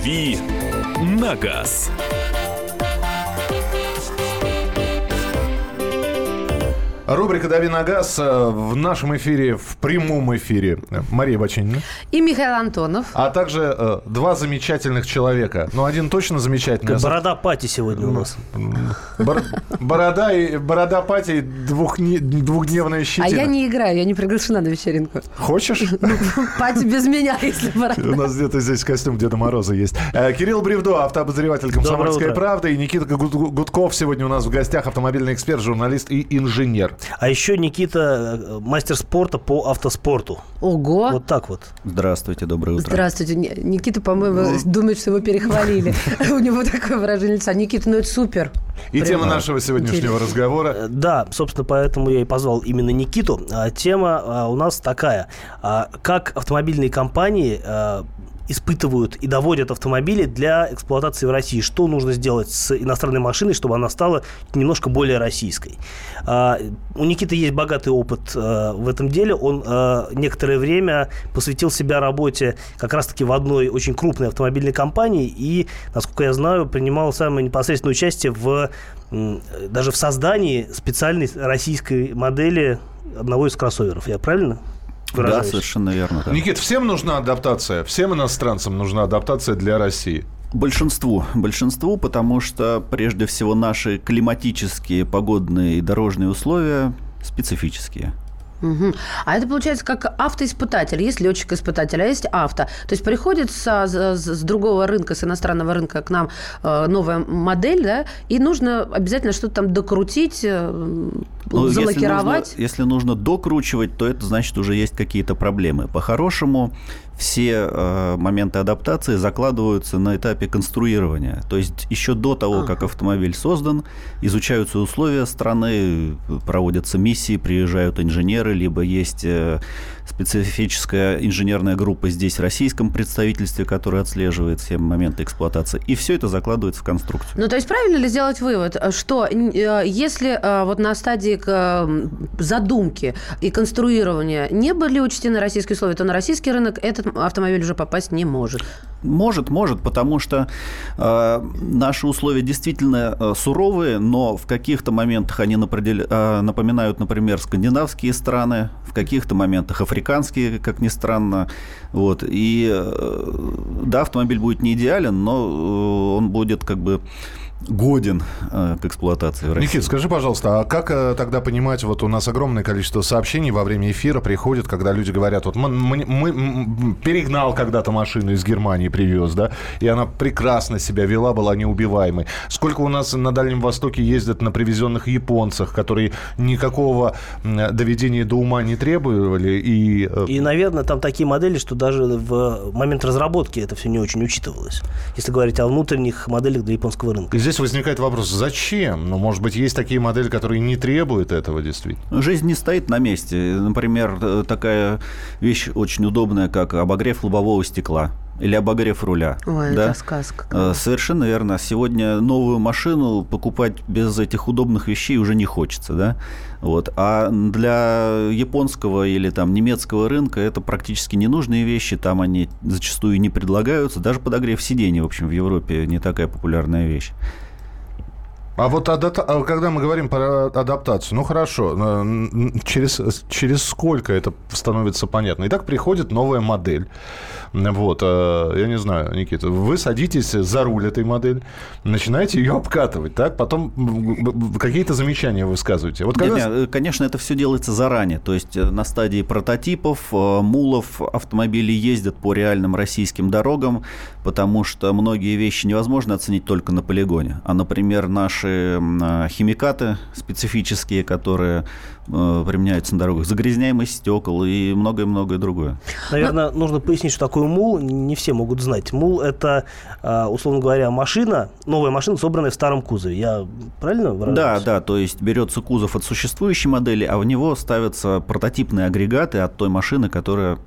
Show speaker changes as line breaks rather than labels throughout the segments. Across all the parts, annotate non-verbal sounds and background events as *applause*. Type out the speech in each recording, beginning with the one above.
«Дави на газ».
Рубрика «Дави на газ» э, в нашем эфире, в прямом эфире. Мария Бачинина.
И Михаил Антонов.
А также э, два замечательных человека. Ну, один точно замечательный. а
Борода Пати сегодня у нас.
Бор- Борода и Борода Пати двухни- двухдневная
А
щетина.
я не играю, я не приглашена на вечеринку.
Хочешь? *laughs*
Пати без меня, если
У
борода.
нас где-то здесь костюм Деда Мороза есть. Э, Кирилл Бревдо, автообозреватель «Комсомольской правды». И Никита Гуд- Гудков сегодня у нас в гостях, автомобильный эксперт, журналист и инженер.
А еще Никита э, мастер спорта по автоспорту.
Ого.
Вот так вот.
Здравствуйте, доброе утро.
Здравствуйте. Никита, по-моему, думает, что его перехвалили. *laughs* У него такое выражение лица. Никита, ну это супер.
И тема нашего сегодняшнего разговора
Э, Да, собственно, поэтому я и позвал именно Никиту. А, Тема а, у нас такая. А, Как автомобильные компании испытывают и доводят автомобили для эксплуатации в России. Что нужно сделать с иностранной машиной, чтобы она стала немножко более российской. А, У Никиты есть богатый опыт а, в этом деле. Он а, некоторое время посвятил себя работе как раз-таки в одной очень крупной автомобильной компании и, насколько я знаю, принимал самое непосредственное участие в даже в создании специальной российской модели одного из кроссоверов. Я правильно
Да,
выражаюсь?
совершенно верно. да.
Никит, всем нужна адаптация. Всем иностранцам нужна адаптация для России.
Большинству. Большинству, потому что, прежде всего, наши климатические, погодные и дорожные условия специфические.
Мгм. А это получается как автоиспытатель. Есть летчик-испытатель, а есть авто. То есть приходит со- с, с другого рынка, с иностранного рынка к нам э, новая модель, да, и нужно обязательно что-то там докрутить, э,
Ну, если
залакировать.
нужно- Если нужно, докручивать, то это значит уже есть какие-то проблемы. По-хорошему, все э, моменты адаптации закладываются на этапе конструирования. То есть еще до того, как автомобиль создан, изучаются условия страны, проводятся миссии, приезжают инженеры, либо есть э, специфическая инженерная группа здесь в российском представительстве, которая отслеживает все моменты эксплуатации. И все это закладывается в конструкцию.
Ну, то есть правильно ли сделать вывод, что э, если э, вот на стадии задумки и конструирования не были учтены российские условия, то на российский рынок этот автомобиль уже попасть не может.
Может, может, потому что э, наши условия действительно э, суровые, но в каких-то моментах они напределя- э, напоминают, например, скандинавские страны, в каких-то моментах африканские, как ни странно. Вот. И э, да, автомобиль будет не идеален, но э, он будет как бы годен э, к эксплуатации в России.
Никит, скажи, пожалуйста, а как э, тогда понимать, вот у нас огромное количество сообщений во время эфира приходит, когда люди говорят, вот мы, мы- мы- перегнал когда-то машину из Германии, привез, да, и она прекрасно себя вела, была неубиваемой. Сколько у нас на Дальнем Востоке ездят на привезенных японцах, которые никакого доведения до ума не требовали, и... э,
И, наверное, там такие модели, что даже в момент разработки это все не очень учитывалось. Если говорить о внутренних моделях для японского рынка.
И здесь возникает вопрос, зачем? Ну, может быть, есть такие модели, которые не требуют этого действительно.
Жизнь не стоит на месте. Например, э, такая вещь очень удобная, как обогрев лобового стекла или обогрев руля.
Ой,
да?
это сказка.
Э, Совершенно верно. Сегодня новую машину покупать без этих удобных вещей уже не хочется, да? Вот. А для японского или там немецкого рынка это практически ненужные вещи, там они зачастую не предлагаются. Даже подогрев сидений, в общем, в Европе не такая популярная вещь.
А вот адапта- когда мы говорим про адаптацию, ну хорошо, э, через, через сколько это становится понятно? Итак, приходит новая модель. Вот, э, я не знаю, Никита, вы садитесь за руль этой модели, начинаете ее обкатывать, так? Потом какие-то замечания высказываете. Вот когда...
Э, конечно, это все делается заранее. То есть э, на стадии прототипов, э, мулов автомобили ездят по реальным российским дорогам, потому что многие вещи невозможно оценить только на полигоне. А, например, наши м, э, химикаты специфические, которые э, применяются на дорогах, загрязняемость стекол и многое-многое другое.
Наверное, нужно пояснить, что такое мул. Не все могут знать. Мул – это, а, условно говоря, машина, новая машина, собранная в старом кузове. Я правильно
Да,
выражаюсь?
да, то есть берется кузов от существующей модели, а в него ставятся прототипные агрегаты от той машины, которая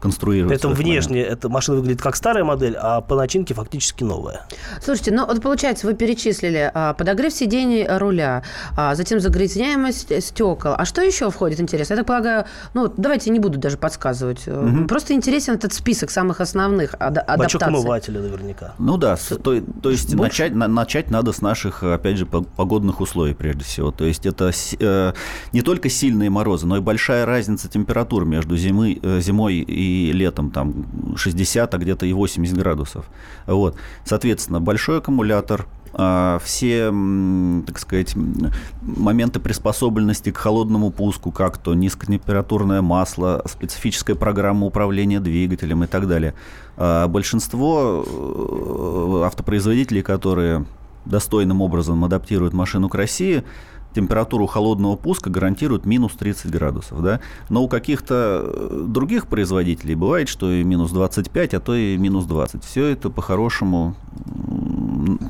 конструировать.
Поэтому внешне
момент.
эта машина выглядит как старая модель, а по начинке фактически новая.
Слушайте, ну вот получается, вы перечислили а, подогрев сидений руля, а, затем загрязняемость стекол. А что еще входит, интересно? Я так полагаю, ну давайте не буду даже подсказывать. Э, Просто интересен этот список самых основных
Бачок
адаптаций.
омывателя наверняка.
Ну да, с- то, то есть
больше?
начать, на- начать надо с наших, опять же, по- погодных условий прежде всего. То есть это э, не только сильные морозы, но и большая разница температур между зимы, э, зимой и летом, там 60, а где-то и 80 градусов. Вот. Соответственно, большой аккумулятор, а, все, так сказать, моменты приспособленности к холодному пуску, как то низкотемпературное масло, специфическая программа управления двигателем и так далее. А Большинство э, автопроизводителей, которые достойным образом адаптируют машину к России, температуру холодного пуска гарантируют минус 30 градусов. Да? Но у каких-то э, других производителей бывает, что и минус 25, а то и минус 20. Все это по-хорошему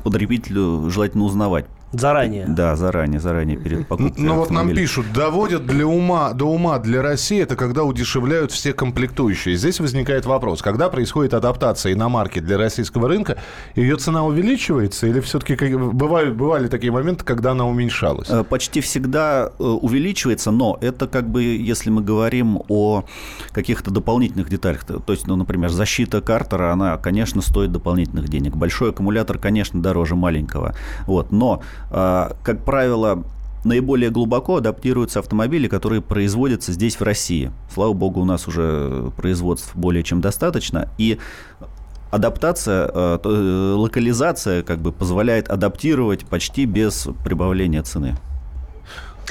потребителю желательно узнавать.
Заранее.
Да, заранее, заранее перед покупкой.
Ну вот нам пишут, доводят для ума, до ума для России, это когда удешевляют все комплектующие. Здесь возникает вопрос, когда происходит адаптация иномарки для российского рынка, ее цена увеличивается или все-таки бывают, бывали такие моменты, когда она уменьшалась?
Э, Почти всегда э, увеличивается, но это как бы, если мы говорим о каких-то дополнительных деталях, то есть, ну, например, защита картера, она, конечно, стоит дополнительных денег. Большой аккумулятор, конечно, дороже маленького. Вот, но, как правило, наиболее глубоко адаптируются автомобили, которые производятся здесь, в России. Слава богу, у нас уже производств более чем достаточно. И адаптация, э, э, локализация как бы позволяет адаптировать почти без прибавления цены.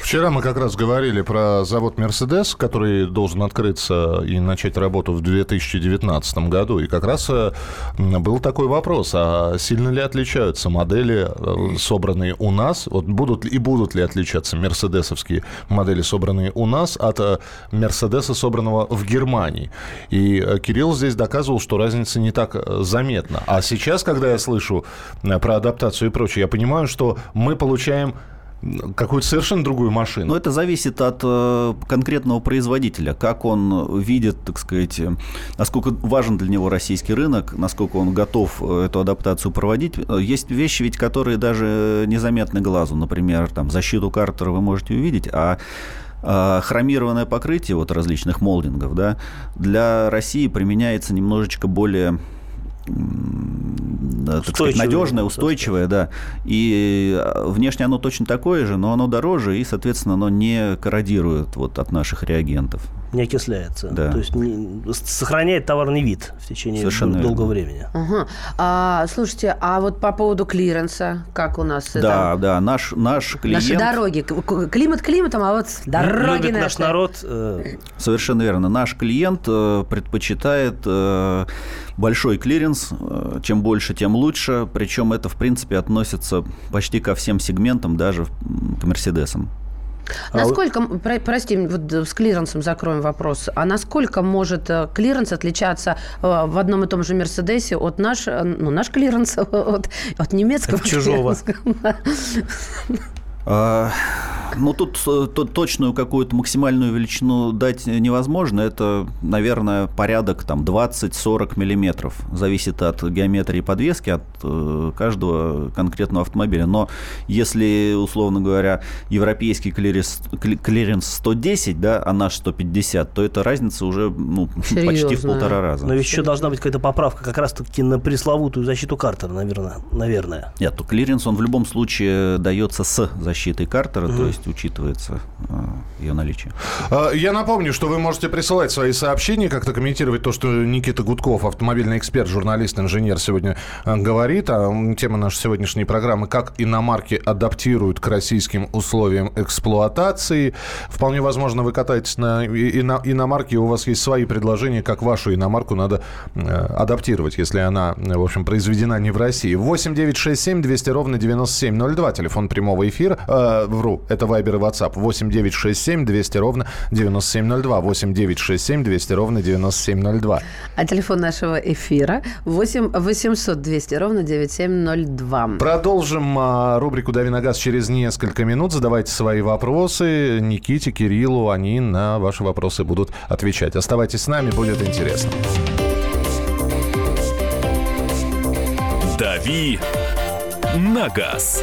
Вчера мы как раз говорили про завод «Мерседес», который должен открыться и начать работу в 2019 году. И как раз э, был такой вопрос, а сильно ли отличаются модели, э, собранные у нас? Вот будут и будут ли отличаться мерседесовские модели, собранные у нас, от э, «Мерседеса», собранного в Германии? И Кирилл здесь доказывал, что разница не так заметна. А сейчас, когда я слышу про адаптацию и прочее, я понимаю, что мы получаем какую-то совершенно другую машину.
Но это зависит от э, конкретного производителя, как он видит, так сказать, э, насколько важен для него российский рынок, насколько он готов э, эту адаптацию проводить. Есть вещи, ведь, которые даже незаметны глазу. Например, там, защиту картера вы можете увидеть, а, хромированное покрытие вот различных молдингов, да, для России применяется немножечко более м, так сказать,
Устойчивое,
надежное,
так
устойчивое, да. И э, внешне оно точно такое же, но оно дороже, и, соответственно, оно не корродирует вот от наших реагентов.
Не окисляется.
Да.
То есть не- сохраняет товарный вид в течение
Совершенно
дол- долгого
верно.
времени.
Ага. А, слушайте, а вот по поводу клиренса, как у нас
Да,
это?
да, наш, наш клиент...
Наши дороги. Климат климатом, а вот дороги
Любит
наши.
наш народ. э,
Совершенно верно. Наш клиент э, предпочитает э, большой клиренс. э, Чем больше, тем лучше. Причем это, в принципе, относится почти ко всем сегментам, даже к Мерседесам.
Насколько, м, про- прости, вот э, с клиренсом закроем вопрос. А насколько может э, клиренс отличаться э, в одном и том же Мерседесе от наш, ну, наш клиренс *laughs* от, от немецкого
От чужого. *laughs*
А, Ну, тут, э, тут точную какую-то максимальную величину дать невозможно. Это, наверное, порядок там 20-40 миллиметров. Зависит от геометрии подвески, от э, каждого конкретного автомобиля. Но если, условно говоря, европейский клиренс, кли- клиренс 110, да, а наш 150, то эта разница уже ну, *laughs* почти в полтора раза.
Но еще должна быть какая-то поправка как раз-таки на пресловутую защиту картера, наверное. наверное.
Нет, то клиренс, он в любом случае дается с защитой картера, то есть учитывается э, ее наличие.
А, Я напомню, что вы можете присылать свои сообщения, как-то комментировать то, что Никита Гудков, автомобильный эксперт, журналист, инженер, сегодня э, говорит. А тема нашей сегодняшней программы «Как иномарки адаптируют к российским условиям эксплуатации». Вполне возможно, вы катаетесь на иномарке, и у вас есть свои предложения, как вашу иномарку надо э, адаптировать, если она, в общем, произведена не в России. 8 9 6 7 200 ровно 9702, телефон прямого эфира. Э, вру, это Вайбер и WhatsApp. 8 9 6 7 967 200 ровно 9702. 8 967 200 ровно 9702.
А телефон нашего эфира 8 800 200 ровно 9702.
Продолжим а, рубрику «Дави на газ» через несколько минут. Задавайте свои вопросы Никите, Кириллу. Они на ваши вопросы будут отвечать. Оставайтесь с нами, будет интересно.
«Дави на газ».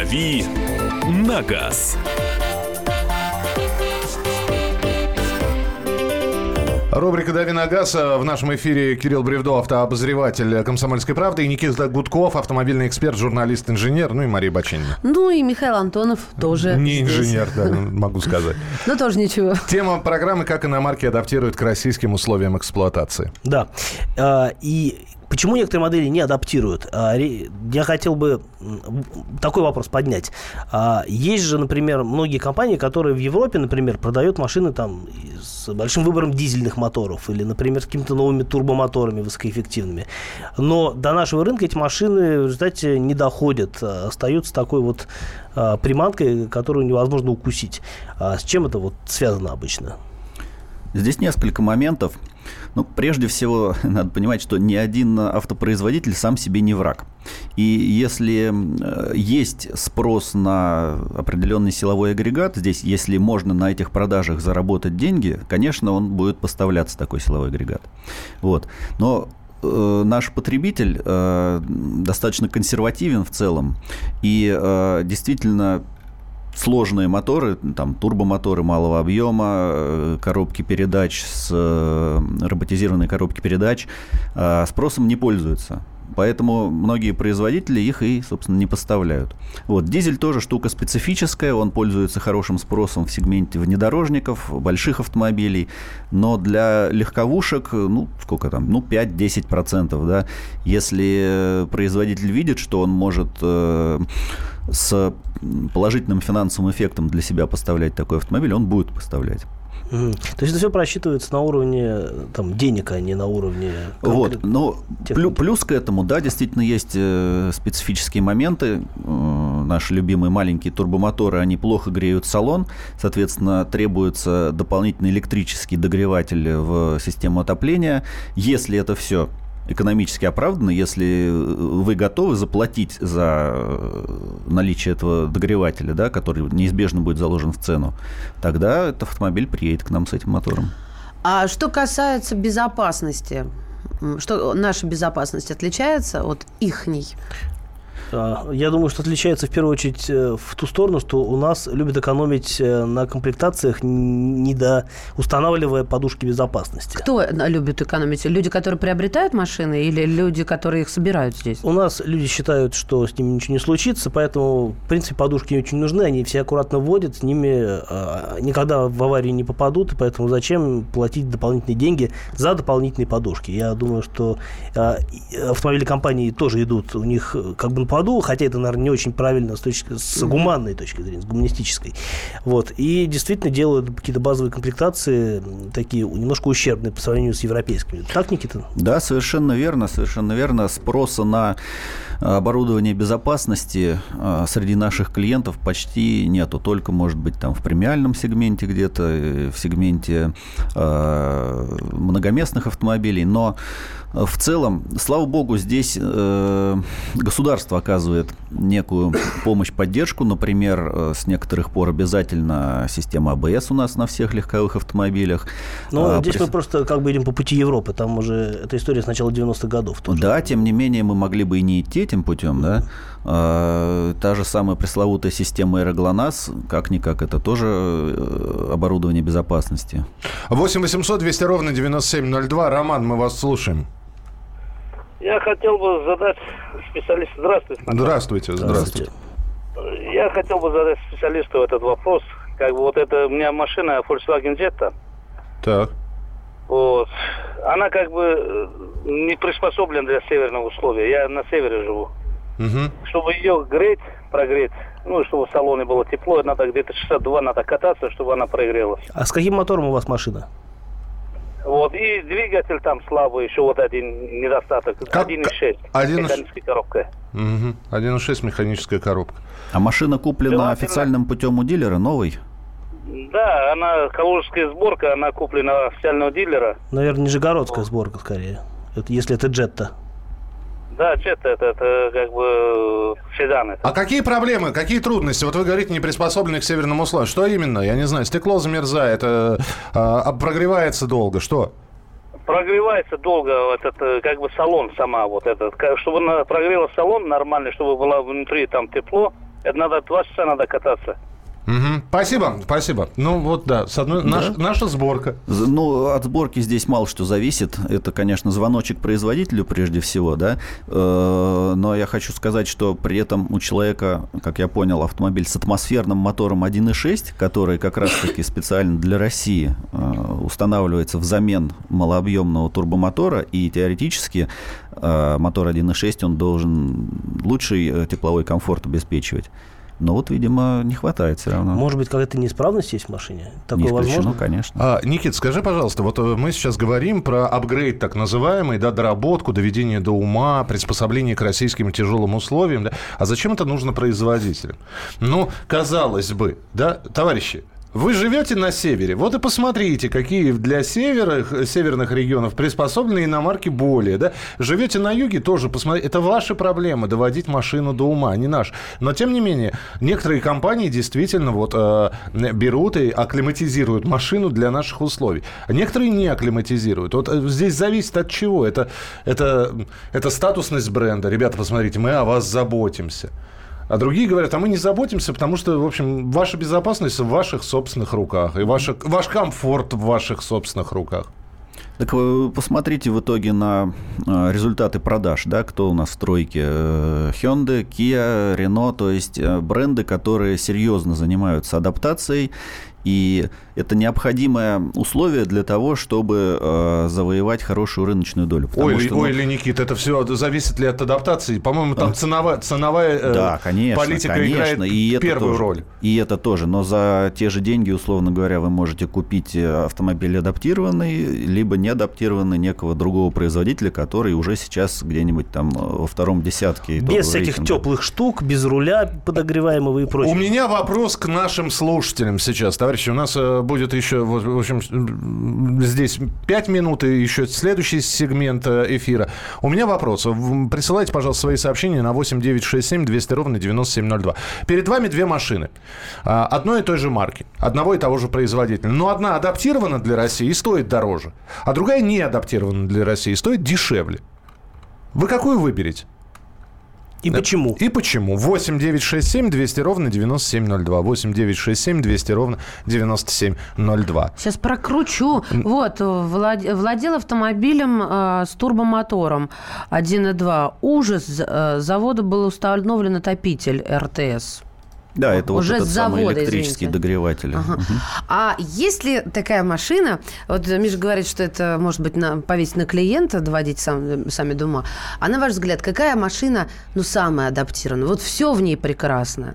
«Дави на газ».
Рубрика «Дави на газ». В нашем эфире Кирилл Бревдо, автообозреватель «Комсомольской правды», и Никита Гудков, автомобильный эксперт, журналист, инженер, ну и Мария Бачинина.
Ну и Михаил Антонов тоже.
Не
здесь.
инженер, да, могу сказать. *laughs*
Ну тоже ничего.
Тема программы «Как иномарки адаптируют к российским условиям эксплуатации».
Да. А, И почему некоторые модели не адаптируют? А, Я хотел бы такой вопрос поднять. А, Есть же, например, многие компании, которые в Европе, например, продают машины там с большим выбором дизельных моторов или, например, с какими-то новыми турбомоторами высокоэффективными. Но до нашего рынка эти машины в результате не доходят, а остаются такой вот приманкой, которую невозможно укусить. С чем это вот связано обычно?
Здесь несколько моментов. Ну, прежде всего, *laughs* надо понимать, что ни один автопроизводитель сам себе не враг. И если э, есть спрос на определенный силовой агрегат, здесь, если можно на этих продажах заработать деньги, конечно, он будет поставляться, такой силовой агрегат. Вот. Но э, наш потребитель э, достаточно консервативен в целом. И э, действительно сложные моторы, там турбомоторы малого объема, э, коробки передач с э, роботизированной коробки передач э, спросом не пользуются. Поэтому многие производители их и, собственно, не поставляют. Вот. Дизель тоже штука специфическая, он пользуется хорошим спросом в сегменте внедорожников, больших автомобилей, но для легковушек, ну, сколько там, ну, 5-10%, да, если производитель видит, что он может э, с положительным финансовым эффектом для себя поставлять такой автомобиль, он будет поставлять.
Мгм. То есть это все просчитывается на уровне там, денег, а не на уровне...
Вот, но
техники.
плю- плюс к этому, да, действительно есть э, специфические моменты. Э, наши любимые маленькие турбомоторы, они плохо греют салон, соответственно, требуется дополнительный электрический догреватель в систему отопления. Если это все экономически оправдано, если э, вы готовы заплатить за э, наличие этого догревателя, да, который неизбежно будет заложен в цену, тогда этот автомобиль приедет к нам с этим мотором.
А что касается безопасности, что наша безопасность отличается от ихней?
А, Я думаю, что отличается в первую очередь э, в ту сторону, что у нас любят экономить э, на комплектациях, не до устанавливая подушки безопасности.
Кто на- любит экономить? Люди, которые приобретают машины или люди, которые их собирают здесь?
У нас люди считают, что с ними ничего не случится, поэтому, в принципе, подушки не очень нужны, они все аккуратно вводят, с ними э, никогда в аварию не попадут, и поэтому зачем платить дополнительные деньги за дополнительные подушки? Я думаю, что э, и автомобили компании тоже идут у них э, как бы на поводу, хотя это, наверное, не очень правильно с, точки, с гуманной точки зрения, с гуманистической. Вот. И действительно делают какие-то базовые комплектации такие немножко ущербные по сравнению с европейскими. Так, Никита?
Да, совершенно верно, совершенно верно. Спроса на оборудование безопасности а, среди наших клиентов почти нету. Только, может быть, там в премиальном сегменте где-то, э, в сегменте а, многоместных автомобилей. Но э, в целом, слава богу, здесь э, государство оказывает некую помощь, поддержку. Например, э, с некоторых пор обязательно система АБС у нас на всех легковых автомобилях.
Но
А,
здесь
прис-
мы просто как бы идем по пути Европы. Там уже эта история с начала 90-х годов. тоже.
Да, тем не менее, мы могли бы и не идти этим путем, да. А, Та же самая пресловутая система Аэроглонасс, как-никак, это тоже э, оборудование безопасности.
8 800 200 ровно 9702. Роман, мы вас слушаем.
Я хотел бы задать специалисту... Здравствуйте.
Здравствуйте, здравствуйте.
Я хотел бы задать специалисту этот вопрос. Как бы вот это у меня машина Volkswagen Jetta.
Так.
Вот. Она как бы э, не приспособлена для северного условия. Я на севере живу.
Мгм.
Чтобы ее греть, прогреть, ну, чтобы в салоне было тепло, надо где-то часа два надо кататься, чтобы она прогрелась.
А с каким мотором у вас машина?
Вот. И двигатель там слабый, еще вот один недостаток.
Как-
1.6.
один и ш-
Механическая коробка.
Мгм. 1.6 механическая коробка.
А машина куплена
Желательно.
официальным путем у дилера, новый?
Да, она калужская сборка, она куплена официального дилера.
Наверное, нижегородская сборка скорее. Это, если это джетта.
Да, Jetta это, это как бы седан. это.
А какие проблемы, какие трудности? Вот вы говорите, не приспособлены к северному условию. Что именно? Я не знаю. Стекло замерзает, э, а, прогревается долго. Что?
Прогревается долго этот э, как бы салон сама вот этот. Чтобы прогрела салон нормально, чтобы было внутри там тепло, это надо два часа надо кататься.
Спасибо, спасибо. Ну вот да, с одной, наш- наша сборка.
Ну, от сборки здесь мало что зависит. Это, конечно, звоночек производителю прежде всего, да. Э, Но я хочу сказать, что при этом у человека, как я понял, автомобиль с атмосферным мотором 1.6, который как раз-таки специально для России э, устанавливается взамен малообъемного турбомотора, и теоретически э, мотор 1.6, он должен лучший тепловой комфорт обеспечивать. Но вот, видимо, не хватает все равно.
Может быть, какая-то неисправность есть в машине?
не
Такое
исключено,
возможно?
конечно.
А, Никит, скажи, пожалуйста, вот э, мы сейчас говорим про апгрейд так называемый, да, доработку, доведение до ума, приспособление к российским тяжелым условиям, да. А зачем это нужно производителям? Ну, казалось бы, да, товарищи, вы живете на севере, вот и посмотрите, какие для севера, северных регионов приспособлены иномарки более, да. Живете на юге, тоже посмотрите, это ваши проблемы, доводить машину до ума, не наш. Но, тем не менее, некоторые компании действительно вот э, берут и акклиматизируют машину для наших условий. А некоторые не акклиматизируют. Вот э, здесь зависит от чего. Это, это, это статусность бренда. Ребята, посмотрите, мы о вас заботимся. А другие говорят, а мы не заботимся, потому что, в общем, ваша безопасность в ваших собственных руках. И ваша, ваш комфорт в ваших собственных руках.
Так вы посмотрите в итоге на э, результаты продаж, да, кто у нас в стройке. Э, Hyundai, Kia, Renault, то есть э, бренды, которые серьезно занимаются адаптацией, и это необходимое условие для того, чтобы э, завоевать хорошую рыночную долю.
Ой,
что,
ой,
ну,
или Никит, это все зависит ли от адаптации? По-моему, там ценовая, ценовая э,
Да, конечно,
политика
конечно,
играет
и это
первую
тоже.
роль.
И это тоже. Но за те же деньги, условно говоря, вы можете купить э, автомобиль адаптированный, либо не адаптированный некого другого производителя, который уже сейчас где-нибудь там э, во втором десятке.
Без всяких
рейтинга.
теплых штук, без руля подогреваемого и прочего.
У меня вопрос к нашим слушателям сейчас. Товарищи, у нас э, будет еще, в общем, здесь 5 минут и еще следующий сегмент э, эфира. У меня вопрос. Присылайте, пожалуйста, свои сообщения на 8 9 6 7 200 ровно 9702. Перед вами две машины. А, Одной и той же марки. Одного и того же производителя. Но одна адаптирована для России и стоит дороже. А другая не адаптирована для России и стоит дешевле. Вы какую выберете?
И почему?
И почему? 8 9 6 7 200 ровно 9702. 8 9 6 7 200 ровно 9702.
Сейчас прокручу. Вот, влад- владел автомобилем э, с турбомотором 1.2. Ужас. Э, заводу был установлен отопитель РТС.
Да, это
Уже
вот этот
с
самый
завода,
электрический
извините.
догреватель.
Ага.
Мгм.
А если такая машина, вот Миша говорит, что это может быть на, повесить на клиента, доводить сам, сами до ума. А на ваш взгляд, какая машина, ну, самая адаптированная? Вот все в ней прекрасно.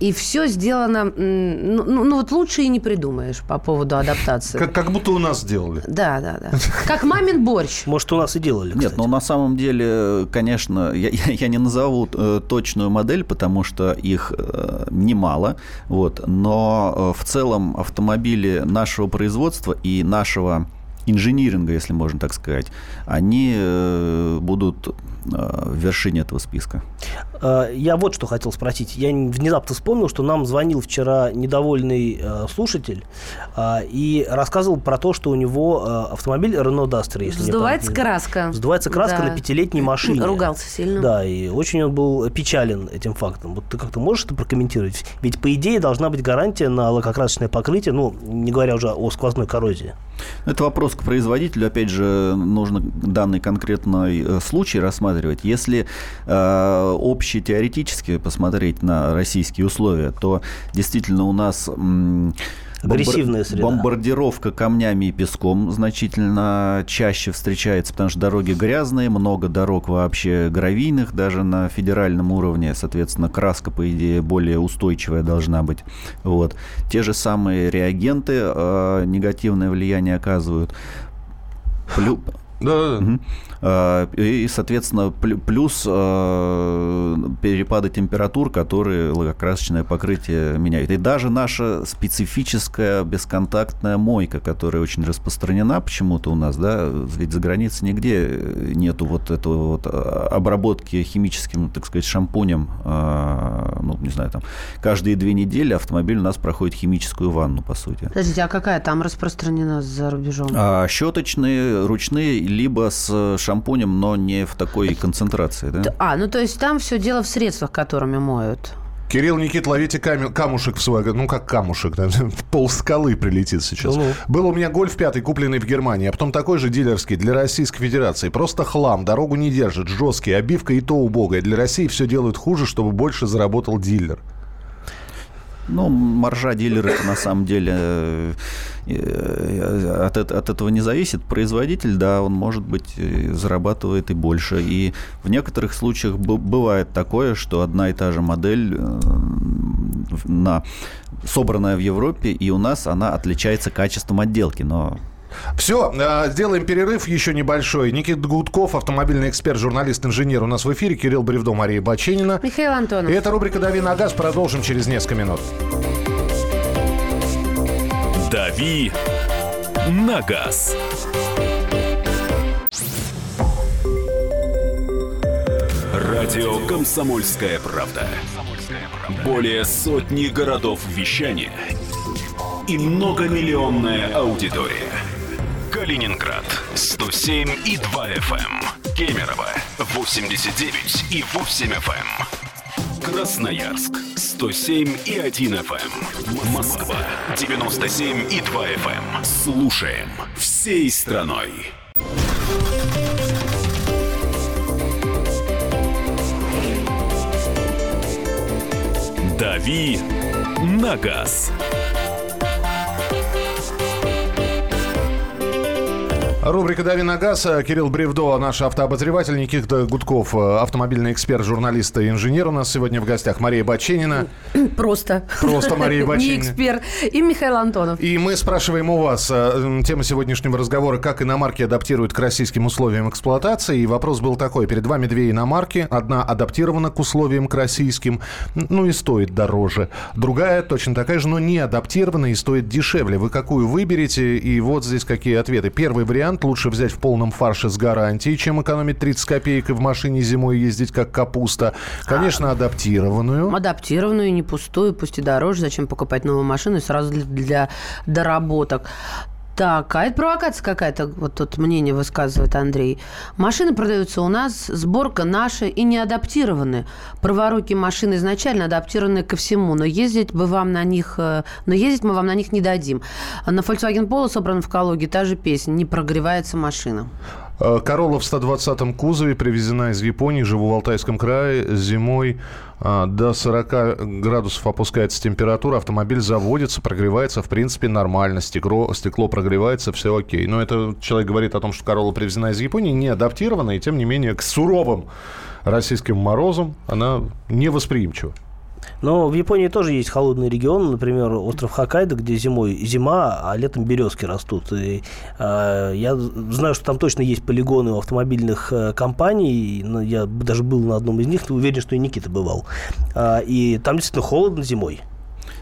И все сделано, ну, ну, ну, вот лучше и не придумаешь по поводу адаптации.
Как, как будто у нас сделали.
Да, да, да. Как мамин борщ.
Может, у нас и делали,
Нет,
кстати.
ну на самом деле, конечно, я, я- я не назову э, точную модель, потому что их э, немало, вот, но э, в целом автомобили нашего производства и нашего инжиниринга, если можно так сказать, они будут в вершине этого списка.
Я вот что хотел спросить. Я внезапно вспомнил, что нам звонил вчера недовольный слушатель и рассказывал про то, что у него автомобиль Renault Duster, если
Сдувается
не
краска.
Сдувается краска
Да.
на пятилетней машине. *laughs*
Ругался сильно.
Да, и очень он был печален этим фактом. Вот ты как-то можешь это прокомментировать? Ведь, по идее, должна быть гарантия на лакокрасочное покрытие, ну, не говоря уже о сквозной коррозии.
Это вопрос к производителю. Опять же, нужно данный конкретный э, случай рассматривать. Если э, общий теоретически посмотреть на российские условия, то действительно у нас... м,
Агрессивная среда.
Бомбардировка камнями и песком значительно чаще встречается, потому что дороги грязные, много дорог вообще гравийных, даже на федеральном уровне, соответственно, краска, по идее, более устойчивая должна быть. Вот. Те же самые реагенты э, негативное влияние оказывают. Плю-
Да.
А, И, соответственно, плю- плюс э, перепады температур, которые лакокрасочное покрытие меняют. И даже наша специфическая бесконтактная мойка, которая очень распространена почему-то у нас, да, ведь за границей нигде нету вот этого вот а, обработки химическим, так сказать, шампунем, а, ну, не знаю, там, каждые две недели автомобиль у нас проходит химическую ванну, по сути.
Подождите, а какая там распространена за рубежом?
А, щеточные, ручные, либо с шампунем, но не в такой концентрации, да?
А, ну то есть там все дело в средствах, которыми моют.
Кирилл, Никит, ловите камень- камушек в свой... Ну, как камушек, да, *laughs* пол скалы прилетит сейчас.
Ну-ну.
Был у меня гольф пятый, купленный в Германии, а потом такой же дилерский для Российской Федерации. Просто хлам, дорогу не держит, жесткий, обивка и то убогая. Для России все делают хуже, чтобы больше заработал дилер.
Ну, маржа дилера на самом деле э, э, от, от этого не зависит. Производитель, да, он, может быть, э, зарабатывает и больше. И в некоторых случаях бывает такое, что одна и та же модель, на, собранная в Европе, и у нас она отличается качеством отделки. Но
Все, э, сделаем перерыв еще небольшой. Никита Гудков, автомобильный эксперт, журналист, инженер у нас в эфире. Кирилл Бревдо, Мария Баченина.
Михаил Антонов.
И это рубрика «Дави на газ». Продолжим через несколько минут.
«Дави на газ». Радио «Комсомольская правда». Более сотни городов вещания и многомиллионная аудитория. Калининград 107 и 2 FM. эм. Кемерово 89 и 8 FM. Красноярск 107 и 1 FM. Москва 97 и 2 FM. Слушаем всей страной. «Дави на газ».
Рубрика «Дави на газ». Кирилл Бревдо, наш автообозреватель. Никита Гудков, автомобильный эксперт, журналист и инженер у нас сегодня в гостях. Мария Баченина. *clears throat*
Просто.
Просто Мария *laughs*
Не
Баченина.
эксперт. И Михаил Антонов.
И мы спрашиваем у вас, э, тема сегодняшнего разговора, как иномарки адаптируют к российским условиям эксплуатации. И вопрос был такой. Перед вами две иномарки. Одна адаптирована к условиям к российским, ну и стоит дороже. Другая точно такая же, но не адаптирована и стоит дешевле. Вы какую выберете? И вот здесь какие ответы. Первый вариант лучше взять в полном фарше с гарантией, чем экономить 30 копеек и в машине зимой ездить как капуста. Конечно, адаптированную.
Адаптированную, не пустую, пусть и дороже. Зачем покупать новую машину сразу для, для доработок? Так, а это провокация какая-то, вот тут мнение высказывает Андрей. Машины продаются у нас, сборка наша и не адаптированы. Праворукие машины изначально адаптированы ко всему, но ездить бы вам на них, э, но ездить мы вам на них не дадим. На Volkswagen Polo собран в Калуге та же песня «Не прогревается машина».
Э, Королла в 120-м кузове привезена из Японии, живу в Алтайском крае. Зимой а, до 40 градусов опускается температура, автомобиль заводится, прогревается, в принципе, нормально. Стекло, стекло прогревается, все окей. Но это человек говорит о том, что Королла привезена из Японии, не адаптирована, и тем не менее к суровым российским морозам она невосприимчива.
Но в Японии тоже есть холодные регионы, например, остров Хоккайдо, где зимой зима, а летом березки растут. И, э, я знаю, что там точно есть полигоны у автомобильных э, компаний. но я даже был на одном из них, уверен, что и Никита бывал. А, и там действительно холодно зимой.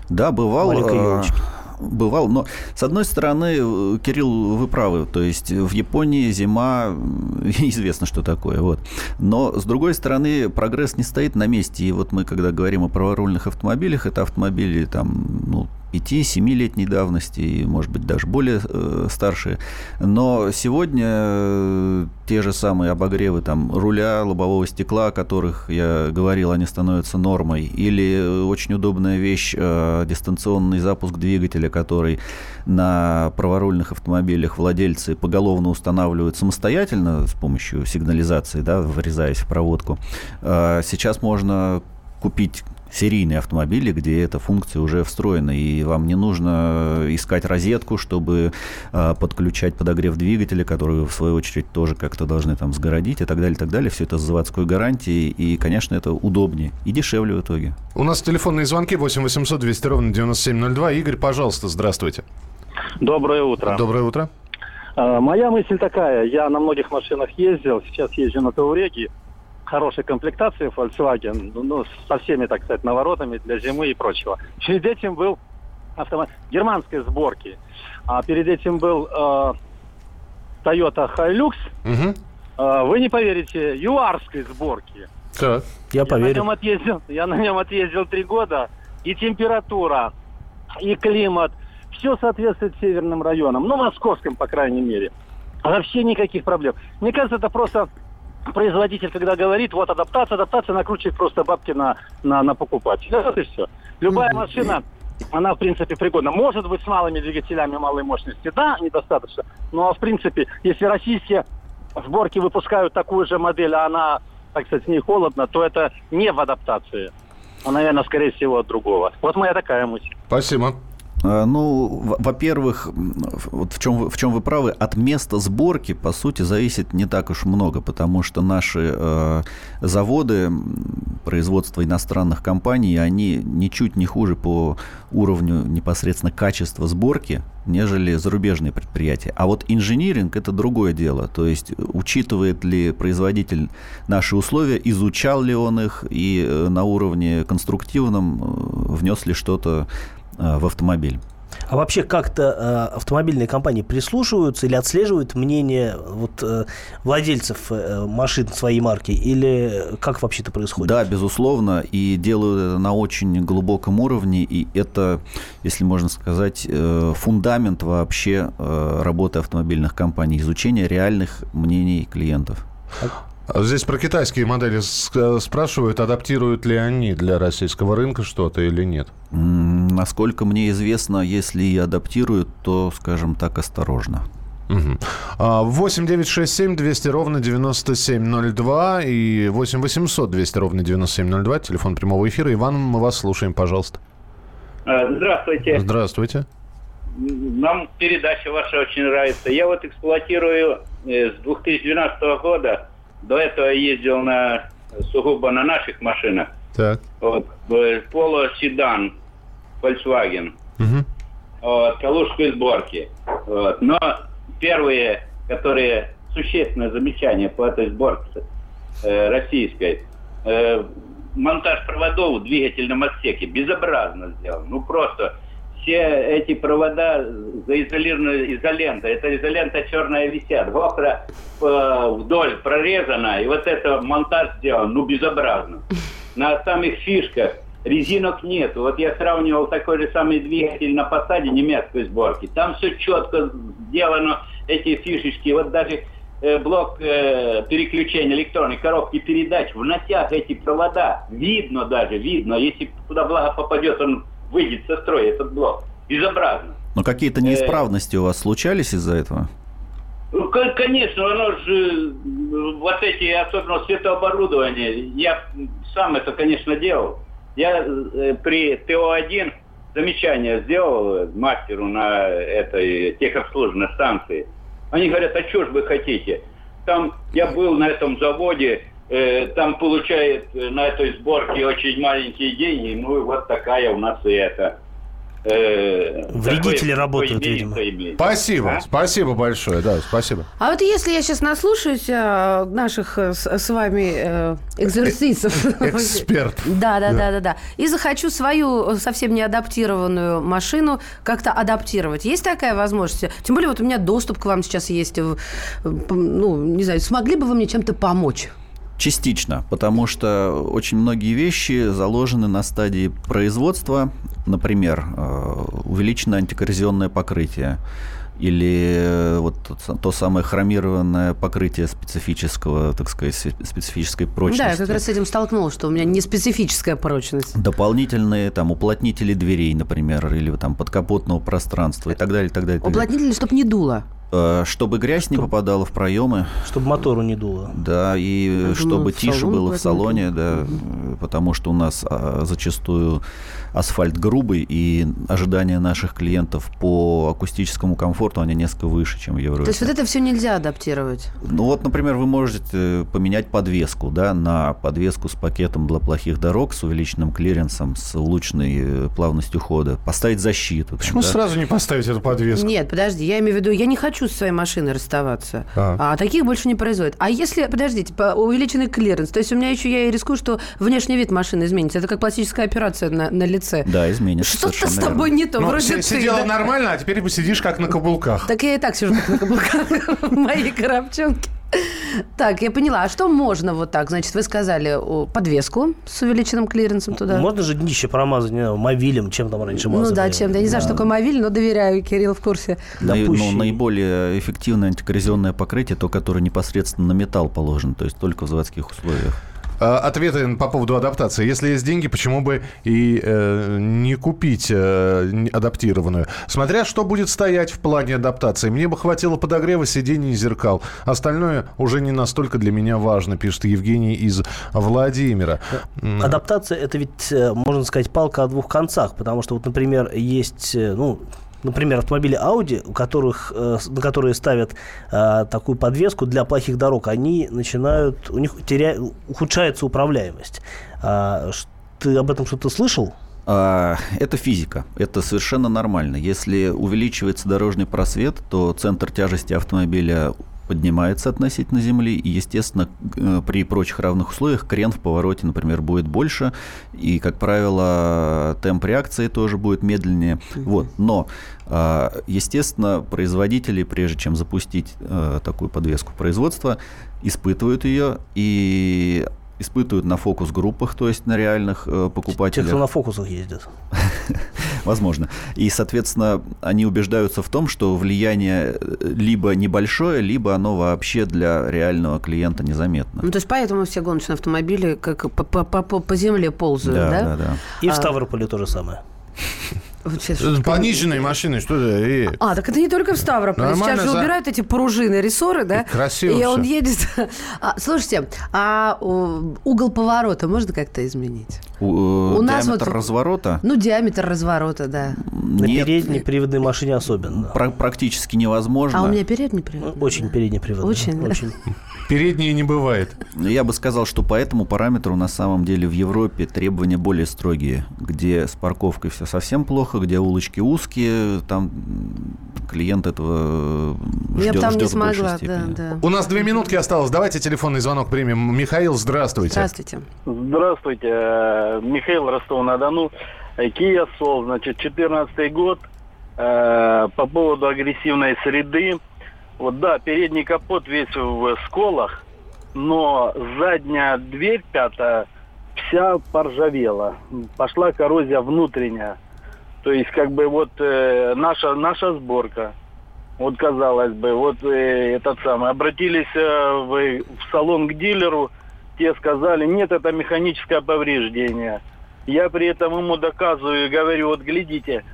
Да, бывал.
Маленькой
э,
елочки.
Бывал. Но, с одной стороны, э, Кирилл, вы правы. То есть в Японии зима, *laughs* известно, что такое. Вот. Но, с другой стороны, прогресс не стоит на месте. И вот мы, когда говорим о праворульных автомобилях, это автомобили там, ну, 5-7-летней давности, и, может быть, даже более э, старшие. Но сегодня э, те же самые обогревы там, руля, лобового стекла, о которых я говорил, они становятся нормой. Или э, очень удобная вещь, э, дистанционный запуск двигателя, который на праворульных автомобилях владельцы поголовно устанавливают самостоятельно с помощью сигнализации, да, врезаясь в проводку. Э, сейчас можно купить серийные автомобили, где эта функция уже встроена, и вам не нужно искать розетку, чтобы э, подключать подогрев двигателя, который в свою очередь, тоже как-то должны там сгородить и так далее, и так далее. Все это с заводской гарантией, и, конечно, это удобнее и дешевле в итоге.
У нас телефонные звонки 8 800 200 ровно 9702. Игорь, пожалуйста, здравствуйте.
Доброе утро.
Доброе утро.
А, моя мысль такая. Я на многих машинах ездил. Сейчас езжу на Тауреге хорошей комплектации Volkswagen, ну, ну, со всеми, так сказать, наворотами для зимы и прочего. Перед этим был автомат германской сборки, а перед этим был э, Toyota Hilux.
Угу.
Э, вы не поверите, юарской сборки.
Так.
Я
Я на
поверю.
нем отъездил, я на нем отъездил три года, и температура, и климат, все соответствует северным районам, ну, московским, по крайней мере. Вообще никаких проблем. Мне кажется, это просто производитель, когда говорит, вот адаптация, адаптация, накручивает просто бабки на, на, на покупателя. Вот и все. Любая машина, она, в принципе, пригодна. Может быть, с малыми двигателями малой мощности, да, недостаточно. Но, в принципе, если российские сборки выпускают такую же модель, а она, так сказать, с ней холодно, то это не в адаптации. А, наверное, скорее всего, от другого. Вот моя такая мысль.
Спасибо.
А, Ну, во-первых, вот в чем, в чем вы правы, от места сборки, по сути, зависит не так уж много, потому что наши э, заводы производства иностранных компаний, они ничуть не хуже по уровню непосредственно качества сборки, нежели зарубежные предприятия. А вот инжиниринг – это другое дело. То есть, учитывает ли производитель наши условия, изучал ли он их и э, на уровне конструктивном э, внес ли что-то э, в автомобиль.
А вообще как-то э, автомобильные компании прислушиваются или отслеживают мнение вот, э, владельцев э, машин своей марки? Или как вообще это происходит?
Да, безусловно, и делают это на очень глубоком уровне, и это, если можно сказать, э, фундамент вообще э, работы автомобильных компаний, изучение реальных мнений клиентов.
А Здесь про китайские модели э, спрашивают, адаптируют ли они для российского рынка что-то или нет.
Насколько мне известно, если и адаптируют, то, скажем так, осторожно.
Мгм. А, 8 9 6 7 200 ровно 9702 и 8 800 200 ровно 9702, телефон прямого эфира. Иван, мы вас слушаем, пожалуйста.
Э, Здравствуйте.
Здравствуйте.
Нам передача ваша очень нравится. Я вот эксплуатирую э, с 2012 года. До этого ездил на сугубо на наших машинах.
Так.
Вот, поло-седан Volkswagen.
Мгм.
Вот, калужской сборки. Вот. Но первые, которые существенное замечание по этой сборке э, российской, э, монтаж проводов в двигательном отсеке безобразно сделан. Ну просто все эти провода заизолированы изолентой. Это изолента черная висят. Вокра э, вдоль прорезана, и вот это монтаж сделан, ну безобразно. На самих фишках резинок нет. Вот я сравнивал такой же самый двигатель на посаде немецкой сборки. Там все четко сделано, эти фишечки. Вот даже э, блок э, переключения электронной коробки передач, в натяг эти провода, видно даже, видно. Если туда благо попадет, он выйдет со строя, этот блок. Безобразно.
Но какие-то неисправности у вас случались из-за этого?
Ну, ко- конечно, оно же, э, вот эти, особенно светооборудование, я сам это, конечно, делал. Я э, при ТО-1 замечание сделал э, мастеру на этой техобслуживанной станции. Они говорят, а что ж вы хотите? Там я был на этом заводе, э, там получает э, на этой сборке очень маленькие деньги, ну и вот такая у нас и это. э,
Вредители
такое-
работают,
такое
видимо.
иметь.
Спасибо,
А?
спасибо большое, да, спасибо.
А вот если я сейчас наслушаюсь э, наших э, с, с вами э, экзерсисов.
Эксперт.
Да, да, да, да, да. И захочу свою э, совсем не адаптированную машину как-то адаптировать. Есть такая возможность? Тем более вот у меня доступ к вам сейчас есть. Ну, не знаю, смогли бы вы мне чем-то помочь?
Частично, потому что очень многие вещи заложены на стадии производства, например, э, увеличенное антикоррозионное покрытие или э, вот то самое хромированное покрытие специфического, так сказать, спе- специфической прочности.
Да, я как раз с этим столкнулась, что у меня не специфическая прочность.
Дополнительные там уплотнители дверей, например, или там подкапотного пространства и так далее, и так далее. и так далее.
Уплотнитель, чтобы не дуло.
Э, Чтобы грязь не попадала в проемы,
Чтобы мотору не дуло.
да, и
Я
чтобы
в
тише
салон
было в салоне, да, э, потому что у нас а, зачастую асфальт грубый, и ожидания наших клиентов по акустическому комфорту, они несколько выше, чем в Европе.
То есть вот это все нельзя адаптировать.
Ну вот, например, вы можете поменять подвеску, да, на подвеску с пакетом для плохих дорог, с увеличенным клиренсом, с улучшенной э, плавностью хода, поставить защиту. там,
Почему
да.
сразу не поставить эту подвеску?
Нет, подожди, я имею в виду, я не хочу со своей машиной расставаться.
А.
А, таких больше не производят. А если, подождите, по- увеличенный клиренс, то есть у меня еще я и рискую, что внешний вид машины изменится. Это как пластическая операция на, на лице.
Да, изменится.
Что-то с
верно.
тобой не то,
Ну,
вроде ты,
сидела
да?
нормально, а теперь посидишь как на каблуках.
Так я и так сижу как на каблуках *laughs* в моей коробчонке. Так, я поняла. А что можно вот так? Значит, вы сказали подвеску с увеличенным клиренсом туда.
Можно же днище промазать, не знаю, мовилем, чем там раньше
Ну
мазали.
да, чем-то. Я не знаю, что такое мовиль, но доверяю, Кирилл в курсе.
Ну, наиболее эффективное антикоррозионное покрытие, то, которое непосредственно на металл положено, то есть только в заводских условиях.
А, Ответы по поводу адаптации. Если есть деньги, почему бы и э, не купить э, адаптированную? Смотря что будет стоять в плане адаптации. Мне бы хватило подогрева сидений и зеркал. Остальное уже не настолько для меня важно, пишет Евгений из Владимира.
Адаптация это ведь, э, можно сказать, палка о двух концах, потому что вот, например, есть, э, ну, например, автомобили Audi, у которых, э, на которые ставят э, такую подвеску для плохих дорог, они начинают, у них теря... ухудшается управляемость. А, ты об этом что-то слышал?
А, Это физика. Это совершенно нормально. Если увеличивается дорожный просвет, то центр тяжести автомобиля поднимается относительно земли, и, естественно, э, при прочих равных условиях крен в повороте, например, будет больше, и, как правило, темп реакции тоже будет медленнее. Вот. Но, а, естественно, производители, прежде чем запустить э, такую подвеску в производство, испытывают ее и испытывают на фокус-группах, то есть на реальных э,
Те,
покупателях.
кто на фокусах ездит. *laughs*
Возможно. И, соответственно, они убеждаются в том, что влияние э, либо небольшое, либо оно вообще для реального клиента незаметно.
Ну, то есть поэтому все гоночные автомобили как по, по- по- по земле ползают, да?
да, да.
И в
А-
Ставрополе то же самое. *laughs*
Пониженные машины, что это? И-
А, так это не только в Ставрополе.
Нормально
Сейчас же
за-
убирают эти пружины, рессоры, да?
И красиво
И он
всё.
едет... *laughs* А, слушайте, а угол поворота можно как-то изменить?
У, э,
У нас
диаметр
вот-
разворота
Ну, диаметр разворота, да.
На
нет,
передней приводной машине особенно.
пра- практически невозможно.
А у меня передний привод.
Очень передний приводной.
Очень, да.
Очень. *laughs*
Передние не бывает.
Я бы сказал, что по этому параметру на самом деле в Европе требования более строгие, где с парковкой все совсем плохо, где улочки узкие, там клиент этого
Я
ждет,
бы там не
ждет в большей
смогла, да,
степени.
да.
У нас две минутки осталось. Давайте телефонный звонок примем. Михаил, здравствуйте.
Здравствуйте.
Здравствуйте, э, Михаил Ростов-на-Дону. Э, Kia Soul, значит, 14 год. Э, По поводу агрессивной среды. Вот да, передний капот весь в сколах, но задняя дверь пятая вся поржавела. Пошла коррозия внутренняя. То есть, как бы вот э, наша, наша сборка. Вот казалось бы, вот э, этот самый, обратились э, в, в салон к дилеру, те сказали, нет, это механическое повреждение. Я при этом ему доказываю и говорю, вот глядите,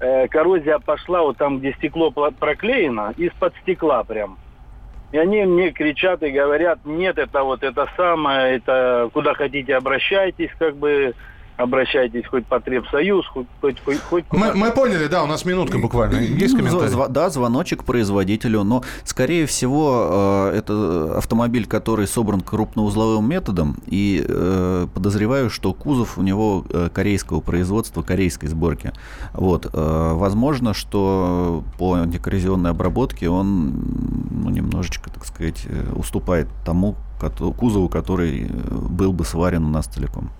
э, коррозия пошла вот там, где стекло проклеено, из-под стекла прям. И они мне кричат и говорят, нет, это вот это самое, это куда хотите обращайтесь, как бы обращайтесь хоть в потребсоюз, хоть, хоть, хоть, хоть
Мы, мы поняли, да, у нас минутка буквально. Есть
Ну,
комментарий?
зв- Да, звоночек производителю, но, скорее всего, э, это автомобиль, который собран крупноузловым методом, и э, подозреваю, что кузов у него э, корейского производства, корейской сборки. Вот. э, Возможно, что по антикоррозионной обработке он ну, немножечко, так сказать, э, уступает тому кузову, который э, был бы сварен у нас целиком.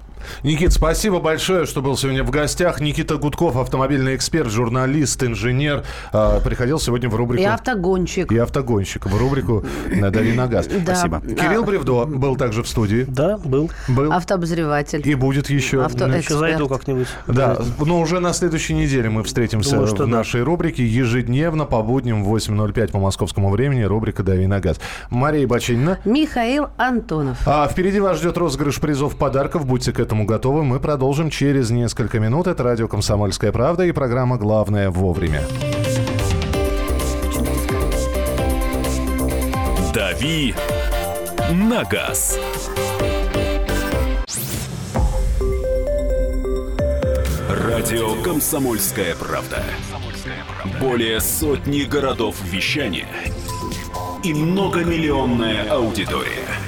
Никит, спасибо большое, что был сегодня в гостях. Никита Гудков, автомобильный эксперт, журналист, инженер, э, приходил сегодня в рубрику...
И автогонщик.
И автогонщик в рубрику «Дави на газ». *laughs*
Да.
Спасибо.
Кирилл Бревдо был также в студии.
Да, был.
Был.
Автообозреватель.
И будет еще.
Авто-
Ну,
Еще зайду как-нибудь.
Да, но уже на следующей неделе мы встретимся
Думаю, что
в
да.
нашей рубрике. Ежедневно по будням в 8.05 по московскому времени рубрика «Дави на газ». Мария Бачинина.
Михаил Антонов.
А впереди вас ждет розыгрыш призов подарков. Будьте к этому готовы. Мы продолжим через несколько минут. Это радио «Комсомольская правда» и программа «Главное вовремя».
«Дави на газ». Радио «Комсомольская правда». Более сотни городов вещания и многомиллионная аудитория.